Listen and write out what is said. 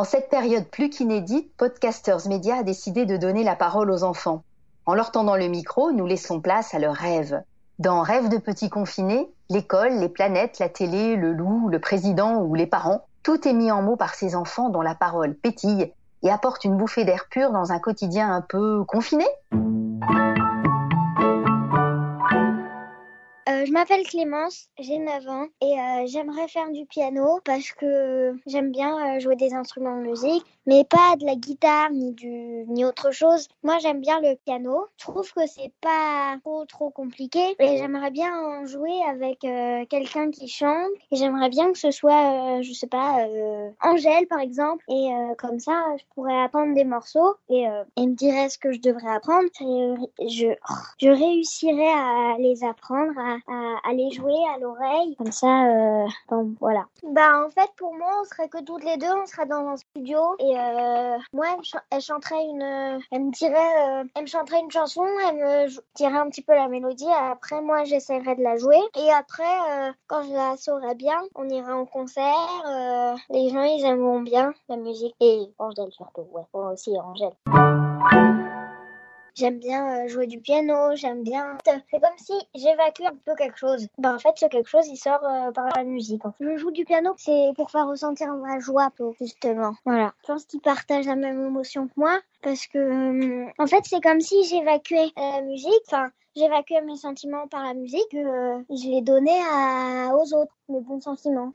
En cette période plus qu'inédite, Podcasters Media a décidé de donner la parole aux enfants. En leur tendant le micro, nous laissons place à leurs rêves. Dans Rêves de petits confinés, l'école, les planètes, la télé, le loup, le président ou les parents, tout est mis en mots par ces enfants dont la parole pétille et apporte une bouffée d'air pur dans un quotidien un peu confiné. Euh, je m'appelle Clémence, j'ai 9 ans et euh, j'aimerais faire du piano parce que j'aime bien euh, jouer des instruments de musique, mais pas de la guitare ni du ni autre chose. Moi, j'aime bien le piano. Je trouve que c'est pas trop trop compliqué et j'aimerais bien en jouer avec quelqu'un qui chante et j'aimerais bien que ce soit je sais pas Angèle par exemple et comme ça, je pourrais apprendre des morceaux et elle me dirait ce que je devrais apprendre. Je je réussirais à les apprendre à à, les jouer à l'oreille. Comme ça, euh, voilà. Bah, en fait, pour moi, on serait que toutes les deux, on serait dans un studio. Et euh, moi, elle, chanterait une. Elle me dirait. Euh, elle me chanterait une chanson, elle me dirait un petit peu la mélodie. Après, moi, j'essaierais de la jouer. Et après, euh, quand je la saurais bien, on ira en concert. les gens, ils aimeront bien la musique. Et Angèle surtout, ouais. Moi aussi, Angèle. J'aime bien euh, jouer du piano, j'aime bien. C'est comme si j'évacue un peu quelque chose. Ben, en fait, ce quelque chose, il sort euh, par la musique. Je joue du piano, c'est pour faire ressentir ma joie, justement. Voilà. Je pense qu'ils partagent la même émotion que moi parce que, euh, en fait, c'est comme si j'évacuais la musique. Enfin, j'évacuais mes sentiments par la musique. Je les donnais à, aux autres, mes bons sentiments.